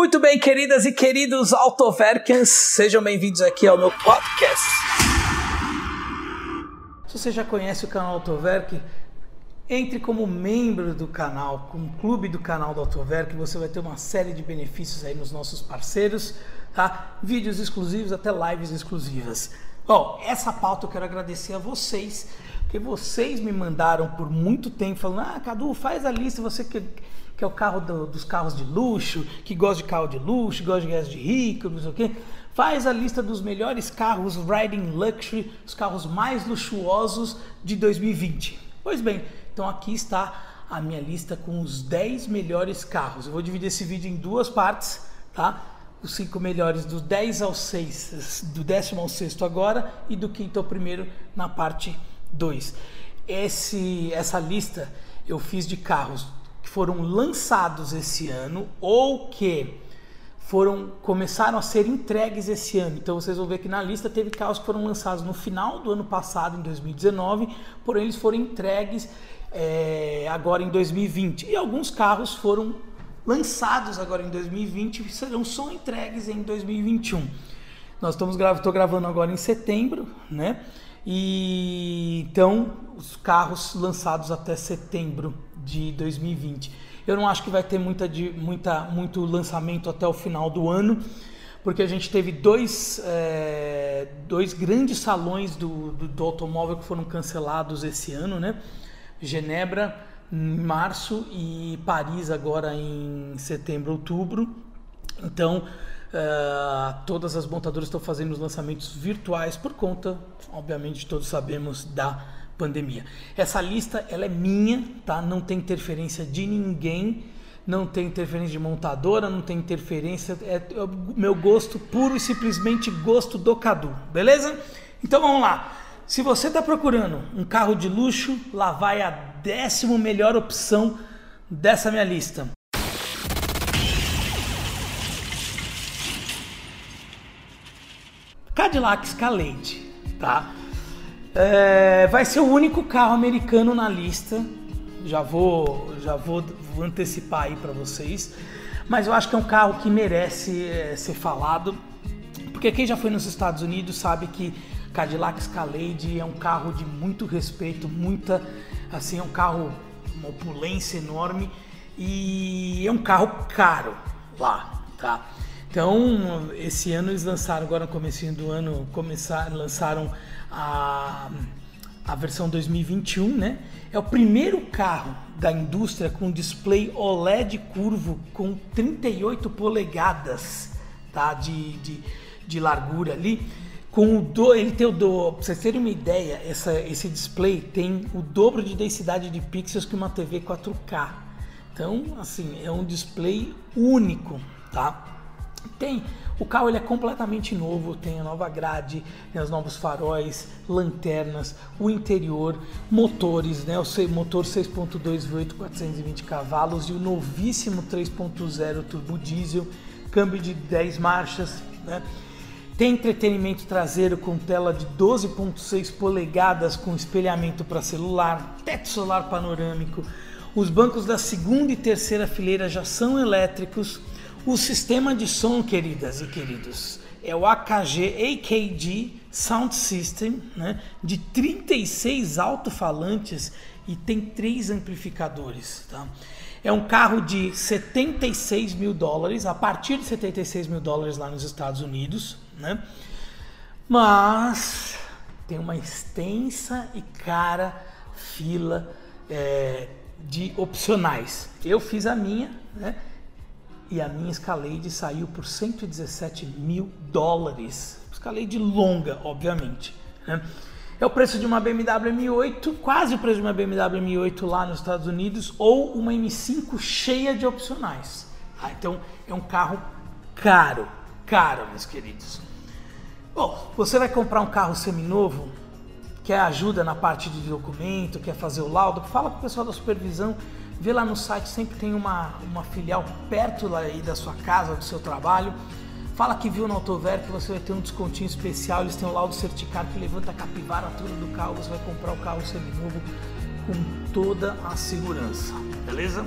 Muito bem, queridas e queridos Autoverkens, sejam bem-vindos aqui ao meu podcast. Se você já conhece o canal Autoverk, entre como membro do canal, como clube do canal do Autoverk, você vai ter uma série de benefícios aí nos nossos parceiros, tá? Vídeos exclusivos, até lives exclusivas. Bom, essa pauta eu quero agradecer a vocês, porque vocês me mandaram por muito tempo falando: "Ah, Cadu, faz a lista, você que que é o carro do, dos carros de luxo, que gosta de carro de luxo, gosta de de rico, não sei o quê. Faz a lista dos melhores carros Riding Luxury, os carros mais luxuosos de 2020. Pois bem, então aqui está a minha lista com os 10 melhores carros. Eu vou dividir esse vídeo em duas partes, tá? Os 5 melhores do 10 ao 6, do décimo ao sexto agora e do quinto ao primeiro na parte 2. Esse, essa lista eu fiz de carros foram lançados esse ano ou que foram começaram a ser entregues esse ano. Então vocês vão ver que na lista teve carros que foram lançados no final do ano passado, em 2019, porém eles foram entregues é, agora em 2020. E alguns carros foram lançados agora em 2020 e serão só entregues em 2021. Nós estamos estou gravando agora em setembro, né? E então os carros lançados até setembro de 2020. Eu não acho que vai ter muita, muita, muito lançamento até o final do ano, porque a gente teve dois, é, dois grandes salões do, do, do, automóvel que foram cancelados esse ano, né? Genebra em março e Paris agora em setembro, outubro. Então, Uh, todas as montadoras estão fazendo os lançamentos virtuais por conta, obviamente, todos sabemos da pandemia. Essa lista ela é minha, tá? Não tem interferência de ninguém, não tem interferência de montadora, não tem interferência, é, é meu gosto puro e simplesmente gosto do Cadu, beleza? Então vamos lá. Se você está procurando um carro de luxo, lá vai a décimo melhor opção dessa minha lista. Cadillac Escalade, tá? É, vai ser o único carro americano na lista. Já vou, já vou, vou antecipar aí para vocês. Mas eu acho que é um carro que merece é, ser falado, porque quem já foi nos Estados Unidos sabe que Cadillac Escalade é um carro de muito respeito, muita, assim, é um carro uma opulência enorme e é um carro caro lá, tá? Então, esse ano eles lançaram, agora no começo do ano, começaram, lançaram a, a versão 2021, né? É o primeiro carro da indústria com display OLED curvo com 38 polegadas tá? de, de, de largura ali. Com o do, ele tem o do, pra vocês terem uma ideia, essa, esse display tem o dobro de densidade de pixels que uma TV 4K. Então, assim, é um display único, tá? Tem o carro ele é completamente novo, tem a nova grade, tem os novos faróis, lanternas, o interior, motores, né? O motor 6.2 V8 420 cavalos e o novíssimo 3.0 turbo diesel, câmbio de 10 marchas, né? Tem entretenimento traseiro com tela de 12.6 polegadas com espelhamento para celular, teto solar panorâmico. Os bancos da segunda e terceira fileira já são elétricos o sistema de som, queridas e queridos, é o AKG AKG Sound System, né, de 36 alto-falantes e tem três amplificadores. Tá? É um carro de 76 mil dólares, a partir de 76 mil dólares lá nos Estados Unidos, né? mas tem uma extensa e cara fila é, de opcionais. Eu fiz a minha, né? E a minha Escalade saiu por 117 mil dólares. Escalade longa, obviamente. Né? É o preço de uma BMW M8, quase o preço de uma BMW M8 lá nos Estados Unidos, ou uma M5 cheia de opcionais. Ah, então é um carro caro, caro, meus queridos. Bom, você vai comprar um carro seminovo, quer ajuda na parte de documento, quer fazer o laudo, fala com o pessoal da supervisão Vê lá no site, sempre tem uma, uma filial perto aí da sua casa, do seu trabalho. Fala que viu no Autover que você vai ter um descontinho especial. Eles têm o laudo certificado que levanta a capivara toda do carro. Você vai comprar o carro seminovo com toda a segurança. Beleza?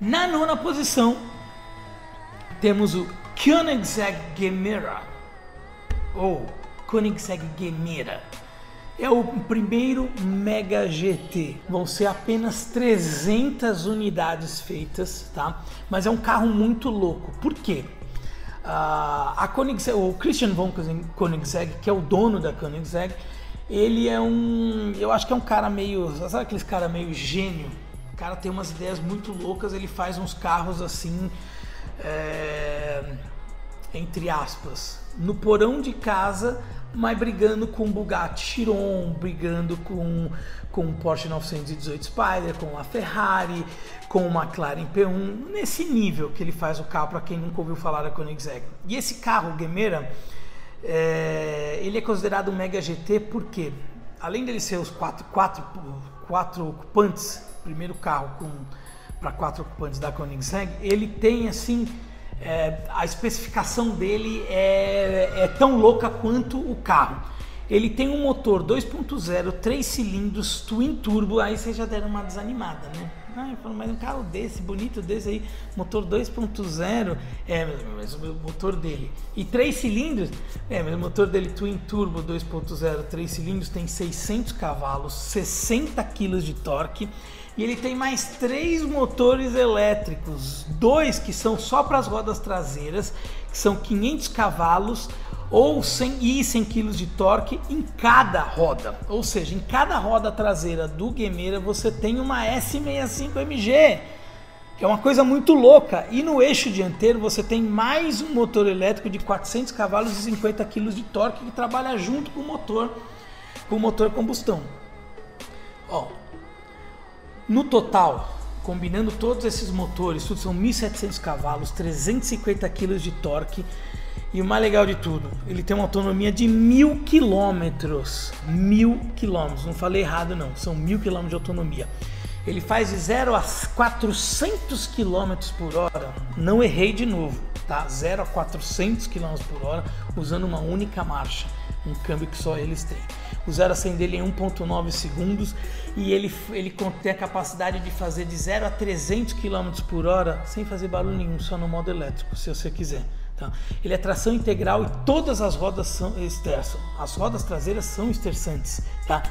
Na nona posição, temos o Koenigsegg Gemera ou Koenigsegg Gemera. É o primeiro Mega GT. Vão ser apenas 300 unidades feitas, tá? Mas é um carro muito louco. Por quê? Uh, a Koenigsegg, o Christian von Koenigsegg, que é o dono da Koenigsegg, ele é um, eu acho que é um cara meio, sabe aqueles cara meio gênio? O cara tem umas ideias muito loucas, ele faz uns carros assim, é, entre aspas, no porão de casa mas brigando com Bugatti Chiron, brigando com com Porsche 918 Spider, com a Ferrari, com o McLaren P1, nesse nível que ele faz o carro para quem nunca ouviu falar da Koenigsegg. E esse carro, o Gemera, é, ele é considerado um Mega GT porque, além dele ser os quatro, quatro, quatro ocupantes, primeiro carro para quatro ocupantes da Koenigsegg, ele tem assim é, a especificação dele é, é tão louca quanto o carro. Ele tem um motor 2.0, 3 cilindros, twin turbo, aí vocês já deram uma desanimada, né? Ah, falo, mas um carro desse, bonito desse aí, motor 2.0, é, mas o motor dele. E 3 cilindros, é, mas o motor dele twin turbo 2.0, 3 cilindros, tem 600 cavalos, 60 kg de torque e ele tem mais três motores elétricos, dois que são só para as rodas traseiras, que são 500 cavalos ou 100 e 100 kg de torque em cada roda. Ou seja, em cada roda traseira do Gemera você tem uma S65MG, que é uma coisa muito louca. E no eixo dianteiro você tem mais um motor elétrico de 400 cavalos e 50 kg de torque que trabalha junto com o motor, com o motor combustão. Ó, no total, combinando todos esses motores, tudo são 1.700 cavalos, 350 kg de torque e o mais legal de tudo, ele tem uma autonomia de mil quilômetros. Mil quilômetros, não falei errado não, são mil quilômetros de autonomia. Ele faz de 0 a 400 quilômetros por hora, não errei de novo, tá? 0 a 400 quilômetros por hora usando uma única marcha, um câmbio que só eles têm. O 0 a 100 dele em 1.9 segundos e ele, ele tem a capacidade de fazer de 0 a 300 km por hora sem fazer barulho nenhum, só no modo elétrico, se você quiser. Tá? Ele é tração integral e todas as rodas são esterçam. As rodas traseiras são esterçantes. Tá?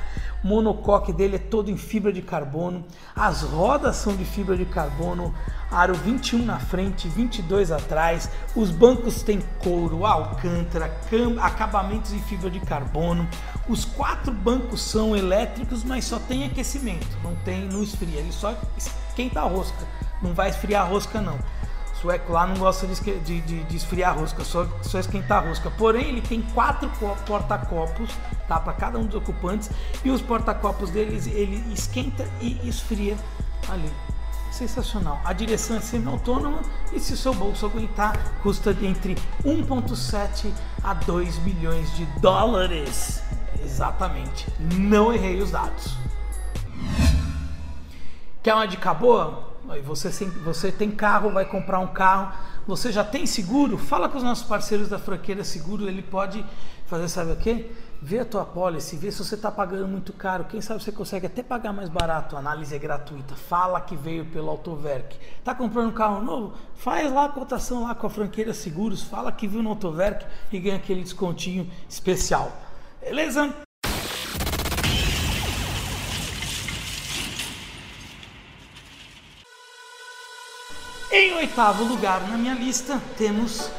O monocoque dele é todo em fibra de carbono. As rodas são de fibra de carbono. Aro 21 na frente, 22 atrás. Os bancos têm couro, alcântara, acabamentos em fibra de carbono. Os quatro bancos são elétricos, mas só tem aquecimento. Não tem, não esfria. Ele só esquenta a rosca. Não vai esfriar a rosca não sueco lá não gosta de, de, de, de esfriar a rosca, só, só esquentar a rosca. Porém, ele tem quatro porta-copos tá, para cada um dos ocupantes e os porta-copos deles ele esquenta e esfria ali. Sensacional. A direção é semi-autônoma e se seu bolso aguentar, custa entre 1,7 a 2 milhões de dólares. Exatamente. Não errei os dados. Quer uma dica boa? Você, você tem carro, vai comprar um carro, você já tem seguro? Fala com os nossos parceiros da franqueira seguro, ele pode fazer, sabe o quê? Vê a tua policy, vê se você está pagando muito caro. Quem sabe você consegue até pagar mais barato. A análise é gratuita. Fala que veio pelo Autoverk. Tá comprando um carro novo? Faz lá a cotação lá com a franqueira Seguros. Fala que viu no Autoverk e ganha aquele descontinho especial. Beleza? Em oitavo lugar na minha lista temos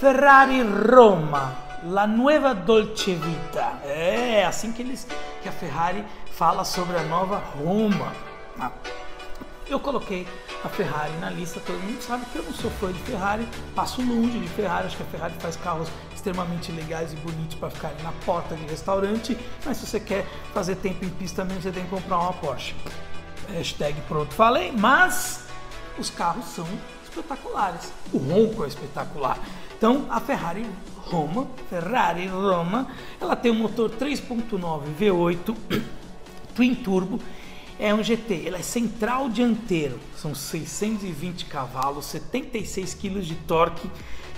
Ferrari Roma, La Nueva Dolce Vita. É assim que eles que a Ferrari fala sobre a nova Roma. Ah, eu coloquei a Ferrari na lista, todo mundo sabe que eu não sou fã de Ferrari, passo longe de Ferrari, acho que a Ferrari faz carros extremamente legais e bonitos para ficar na porta de restaurante, mas se você quer fazer tempo em pista mesmo, você tem que comprar uma Porsche. Hashtag pronto falei, mas os carros são espetaculares. O ronco é espetacular. Então, a Ferrari Roma, Ferrari Roma, ela tem um motor 3.9 V8 twin turbo, é um GT, ela é central dianteiro, são 620 cavalos, 76 kg de torque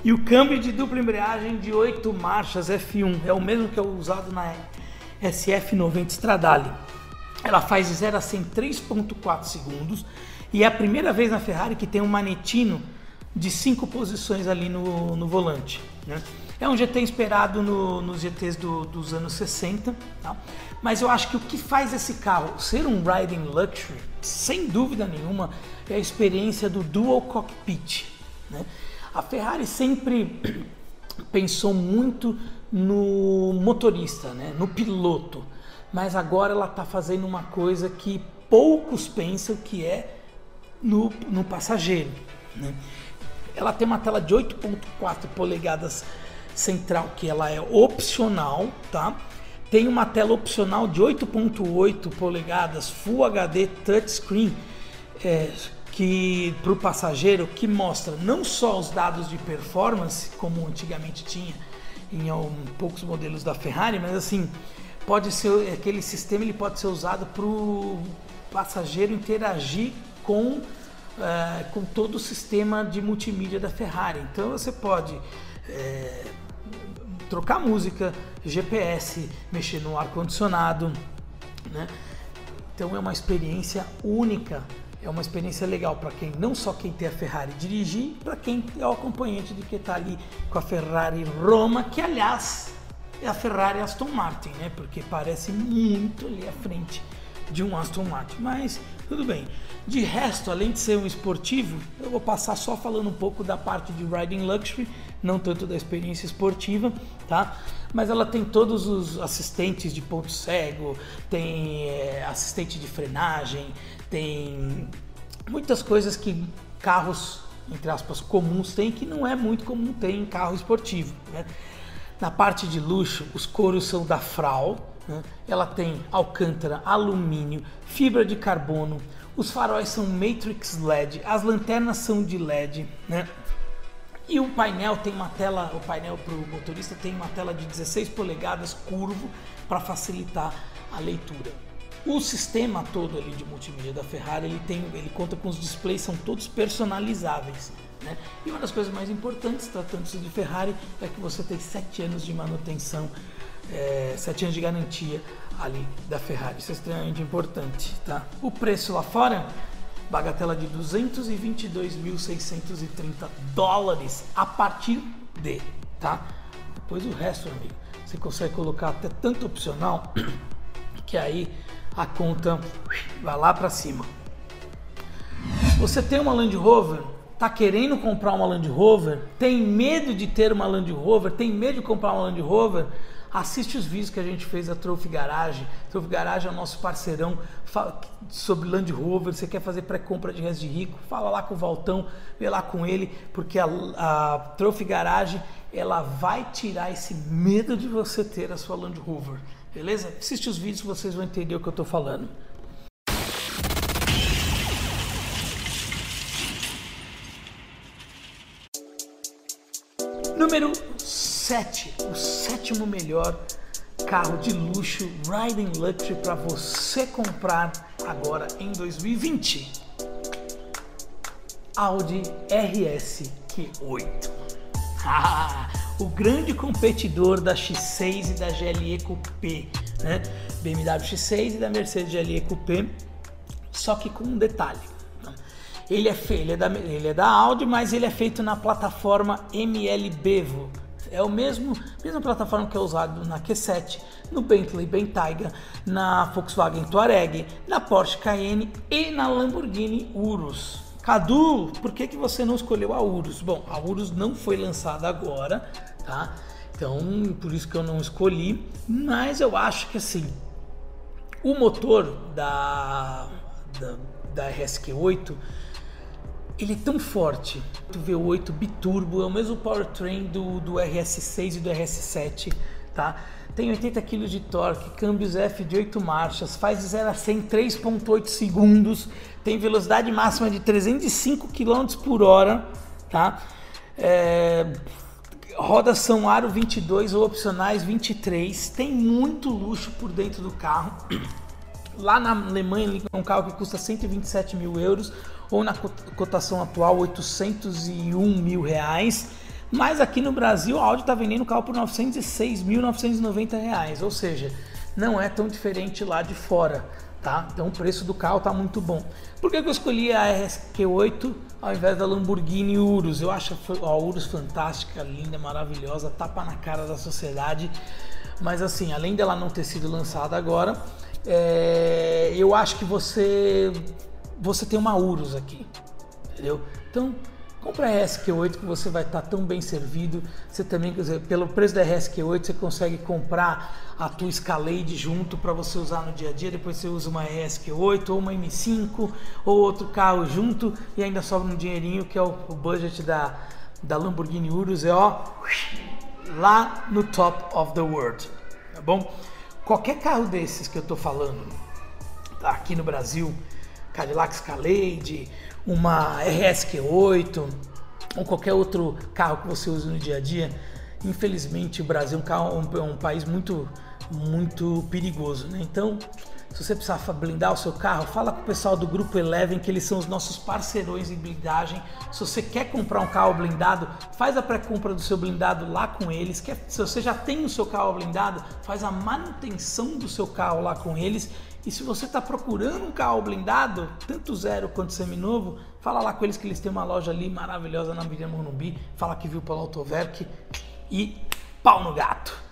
e o câmbio de dupla embreagem de 8 marchas F1, é o mesmo que é usado na SF90 Stradale. Ela faz de 0 a 100 3.4 segundos E é a primeira vez na Ferrari que tem um manetino de cinco posições ali no, no volante. Né? É um GT inspirado no, nos GTs do, dos anos 60, tá? mas eu acho que o que faz esse carro ser um riding luxury, sem dúvida nenhuma, é a experiência do dual cockpit. Né? A Ferrari sempre pensou muito no motorista, né? no piloto, mas agora ela está fazendo uma coisa que poucos pensam que é no, no passageiro. Né? Ela tem uma tela de 8.4 polegadas central que ela é opcional, tá? Tem uma tela opcional de 8.8 polegadas Full HD touchscreen é, que para o passageiro que mostra não só os dados de performance como antigamente tinha em um, poucos modelos da Ferrari, mas assim pode ser aquele sistema ele pode ser usado para o passageiro interagir com é, com todo o sistema de multimídia da Ferrari. Então você pode é, trocar música, GPS, mexer no ar condicionado, né? Então é uma experiência única, é uma experiência legal para quem não só quem tem a Ferrari dirigir, para quem é o acompanhante de que está ali com a Ferrari Roma, que aliás é a Ferrari Aston Martin, né? Porque parece muito ali à frente de um Aston Martin, mas tudo bem. De resto, além de ser um esportivo, eu vou passar só falando um pouco da parte de riding luxury, não tanto da experiência esportiva, tá? Mas ela tem todos os assistentes de ponto cego, tem é, assistente de frenagem, tem muitas coisas que carros, entre aspas, comuns têm que não é muito comum ter em carro esportivo, né? Na parte de luxo, os couros são da Frau, né? ela tem alcântara, alumínio, fibra de carbono, os faróis são Matrix LED, as lanternas são de LED, né? E o painel tem uma tela, o painel para o motorista tem uma tela de 16 polegadas curvo para facilitar a leitura. O sistema todo ali de multimídia da Ferrari, ele tem, ele conta com os displays são todos personalizáveis. Né? E uma das coisas mais importantes, tratando-se de Ferrari, é que você tem 7 anos de manutenção, é, 7 anos de garantia ali da Ferrari. Isso é extremamente importante. Tá? O preço lá fora, bagatela de 222.630 dólares a partir de. Tá? Depois o resto, amigo, você consegue colocar até tanto opcional que aí a conta vai lá para cima. Você tem uma Land Rover tá querendo comprar uma Land Rover, tem medo de ter uma Land Rover, tem medo de comprar uma Land Rover, assiste os vídeos que a gente fez da Trophy Garage. Trophy Garage é o nosso parceirão sobre Land Rover. Você quer fazer pré-compra de resto de rico? Fala lá com o Valtão, vê lá com ele, porque a, a Trophy Garage ela vai tirar esse medo de você ter a sua Land Rover. Beleza? Assiste os vídeos vocês vão entender o que eu estou falando. Número 7, o sétimo melhor carro de luxo Riding Luxury para você comprar agora em 2020. Audi RS Q8. Ah, o grande competidor da X6 e da GLE Coupé, né? BMW X6 e da Mercedes GLE Coupé, só que com um detalhe ele é, feito, ele, é da, ele é da Audi, mas ele é feito na plataforma ML Bevo. É o mesmo mesma plataforma que é usado na Q7, no Bentley Bentayga, na Volkswagen Touareg, na Porsche Cayenne e na Lamborghini Urus. Cadu, por que, que você não escolheu a Urus? Bom, a Urus não foi lançada agora, tá? Então, por isso que eu não escolhi, mas eu acho que assim, o motor da, da, da RSQ8 ele é tão forte. O V8 biturbo é o mesmo powertrain do, do RS6 e do RS7, tá? Tem 80 kg de torque, câmbios F de 8 marchas, faz de 0 a 100 em 3.8 segundos, tem velocidade máxima de 305 km por hora, tá? É, rodas são aro 22 ou opcionais 23, tem muito luxo por dentro do carro. Lá na Alemanha, é um carro que custa 127 mil euros, ou na cotação atual 801 mil reais. Mas aqui no Brasil a Audi está vendendo o carro por 906.990 reais, ou seja, não é tão diferente lá de fora, tá? Então o preço do carro tá muito bom. Por que eu escolhi a RSQ8 ao invés da Lamborghini Urus? Eu acho a Urus fantástica, linda, maravilhosa, tapa na cara da sociedade. Mas assim, além dela não ter sido lançada agora, é, eu acho que você você tem uma Urus aqui, entendeu? Então Compra a RSQ8 que você vai estar tão bem servido. Você também, quer dizer, pelo preço da RSQ8, você consegue comprar a tua Escalade junto para você usar no dia a dia. Depois você usa uma RSQ8 ou uma M5 ou outro carro junto e ainda sobra um dinheirinho que é o, o budget da, da Lamborghini Urus. É ó, lá no top of the world, tá bom? Qualquer carro desses que eu estou falando aqui no Brasil, Cadillac Escalade, uma RSQ8 ou qualquer outro carro que você use no dia a dia, infelizmente o Brasil é um, carro, um, um país muito, muito perigoso. Né? Então, se você precisar blindar o seu carro, fala com o pessoal do Grupo Eleven, que eles são os nossos parceirões em blindagem. Se você quer comprar um carro blindado, faz a pré-compra do seu blindado lá com eles. Se você já tem o seu carro blindado, faz a manutenção do seu carro lá com eles e se você está procurando um carro blindado, tanto zero quanto seminovo, fala lá com eles que eles têm uma loja ali maravilhosa na Avenida Morumbi. Fala que viu pelo Autoverk e pau no gato.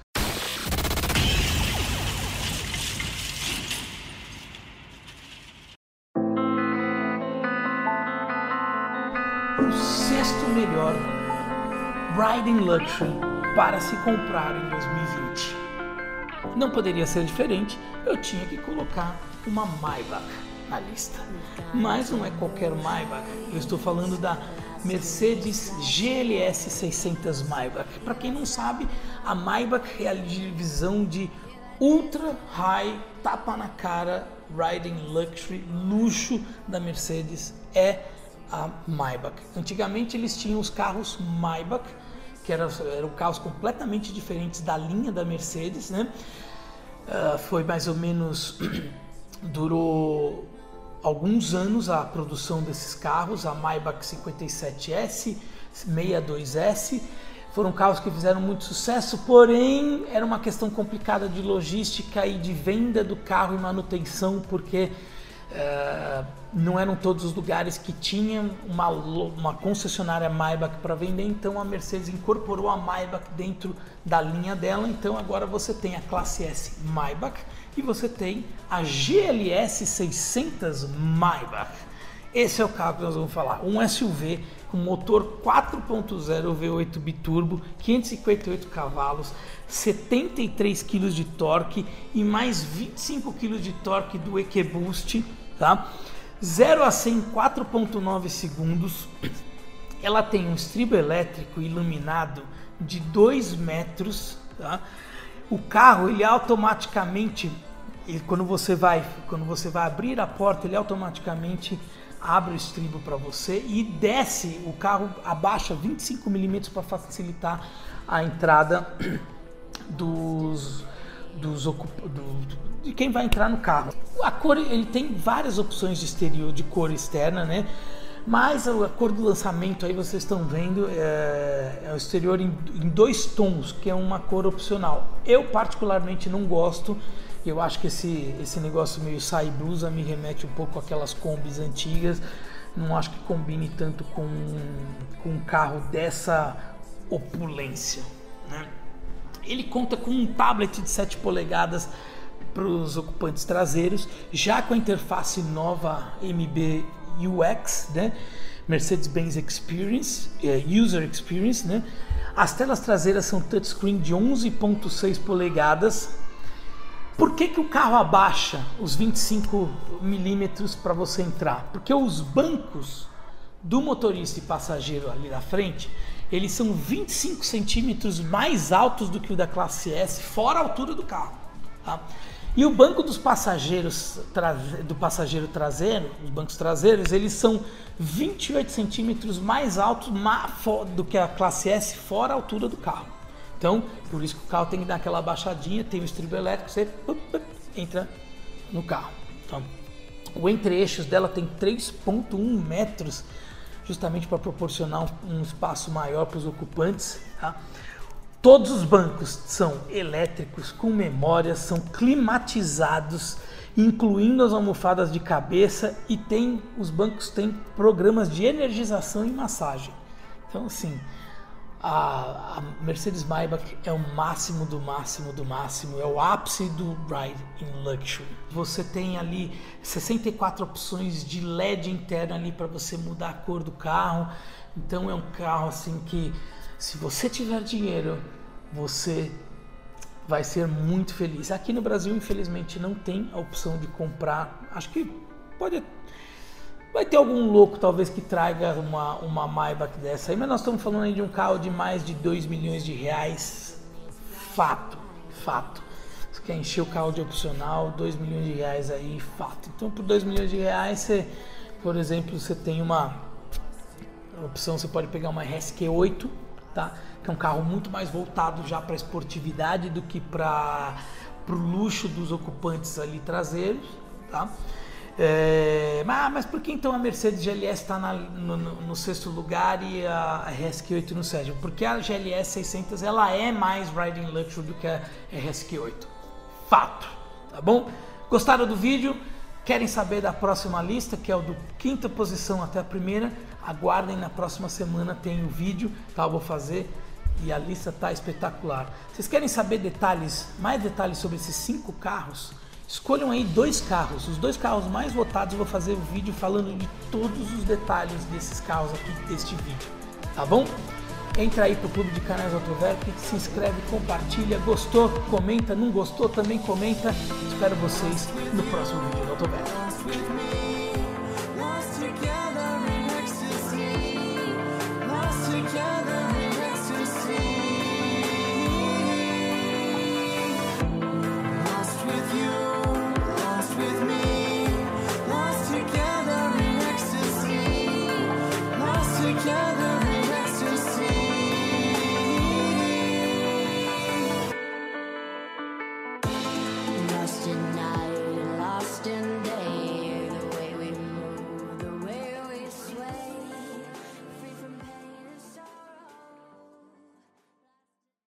Riding Luxury para se comprar em 2020. Não poderia ser diferente, eu tinha que colocar uma Maybach na lista. Mas não é qualquer Maybach, eu estou falando da Mercedes GLS 600 Maybach. Para quem não sabe, a Maybach é a divisão de ultra high, tapa na cara, riding luxury, luxo da Mercedes é a Maybach. Antigamente eles tinham os carros Maybach, que eram, eram carros completamente diferentes da linha da Mercedes, né? Uh, foi mais ou menos durou alguns anos a produção desses carros, a Maybach 57S, 62S, foram carros que fizeram muito sucesso, porém era uma questão complicada de logística e de venda do carro e manutenção, porque uh, não eram todos os lugares que tinham uma, uma concessionária Maybach para vender, então a Mercedes incorporou a Maybach dentro da linha dela. Então agora você tem a classe S Maybach e você tem a GLS 600 Maybach. Esse é o carro que nós vamos falar, um SUV com motor 4.0 V8 biturbo, 558 cavalos, 73 kg de torque e mais 25 kg de torque do EQBoost, tá? 0 a 100 em 4.9 segundos. Ela tem um estribo elétrico iluminado de 2 metros. Tá? O carro ele automaticamente, ele, quando você vai, quando você vai abrir a porta, ele automaticamente abre o estribo para você e desce o carro abaixa 25 milímetros para facilitar a entrada dos dos do, de quem vai entrar no carro. A cor ele tem várias opções de exterior, de cor externa, né? Mas a cor do lançamento aí vocês estão vendo é, é o exterior em, em, dois tons, que é uma cor opcional. Eu particularmente não gosto. Eu acho que esse, esse negócio meio sai blusa me remete um pouco àquelas combis antigas. Não acho que combine tanto com, com um carro dessa opulência. Ele conta com um tablet de 7 polegadas para os ocupantes traseiros, já com a interface nova MB UX, né? Mercedes-Benz Experience, é, User Experience, né? As telas traseiras são touchscreen de 11.6 polegadas. Por que, que o carro abaixa os 25 milímetros para você entrar? Porque os bancos do motorista e passageiro ali na frente, eles são 25 centímetros mais altos do que o da classe S, fora a altura do carro. Tá? E o banco dos passageiros, do passageiro traseiro, os bancos traseiros, eles são 28 centímetros mais altos do que a classe S, fora a altura do carro. Então, por isso que o carro tem que dar aquela baixadinha, tem o estribo elétrico, você entra no carro. Então, o entre-eixos dela tem 3,1 metros, justamente para proporcionar um espaço maior para os ocupantes. Tá? Todos os bancos são elétricos, com memória, são climatizados incluindo as almofadas de cabeça e tem os bancos têm programas de energização e massagem. Então assim, a, a Mercedes Maybach é o máximo do máximo do máximo, é o ápice do ride in luxury. Você tem ali 64 opções de LED interno ali para você mudar a cor do carro. Então é um carro assim que se você tiver dinheiro, você vai ser muito feliz. Aqui no Brasil, infelizmente, não tem a opção de comprar. Acho que pode Vai ter algum louco talvez que traga uma, uma Maybach dessa aí, mas nós estamos falando aí de um carro de mais de 2 milhões de reais. Fato, fato. Você quer encher o carro de opcional, 2 milhões de reais aí, fato. Então por 2 milhões de reais, você, por exemplo, você tem uma opção, você pode pegar uma RSQ8, tá? Que é um carro muito mais voltado já para esportividade do que para o luxo dos ocupantes ali traseiros, tá? É, mas, por que então a Mercedes GLS está no, no, no, sexto lugar e a RSQ8 no sétimo? Porque a GLS 600 ela é mais riding luxury do que a RSQ8. Fato, tá bom? Gostaram do vídeo? Querem saber da próxima lista, que é o do quinta posição até a primeira? Aguardem na próxima semana tem o vídeo, tá? Eu vou fazer e a lista tá espetacular. Vocês querem saber detalhes, mais detalhes sobre esses cinco carros? Escolham aí dois carros, os dois carros mais votados. Vou fazer o vídeo falando de todos os detalhes desses carros aqui deste vídeo, tá bom? Entra aí pro Clube de Canais Autoverp, se inscreve, compartilha, gostou, comenta, não gostou, também comenta. Espero vocês no próximo vídeo do Autoverp. lost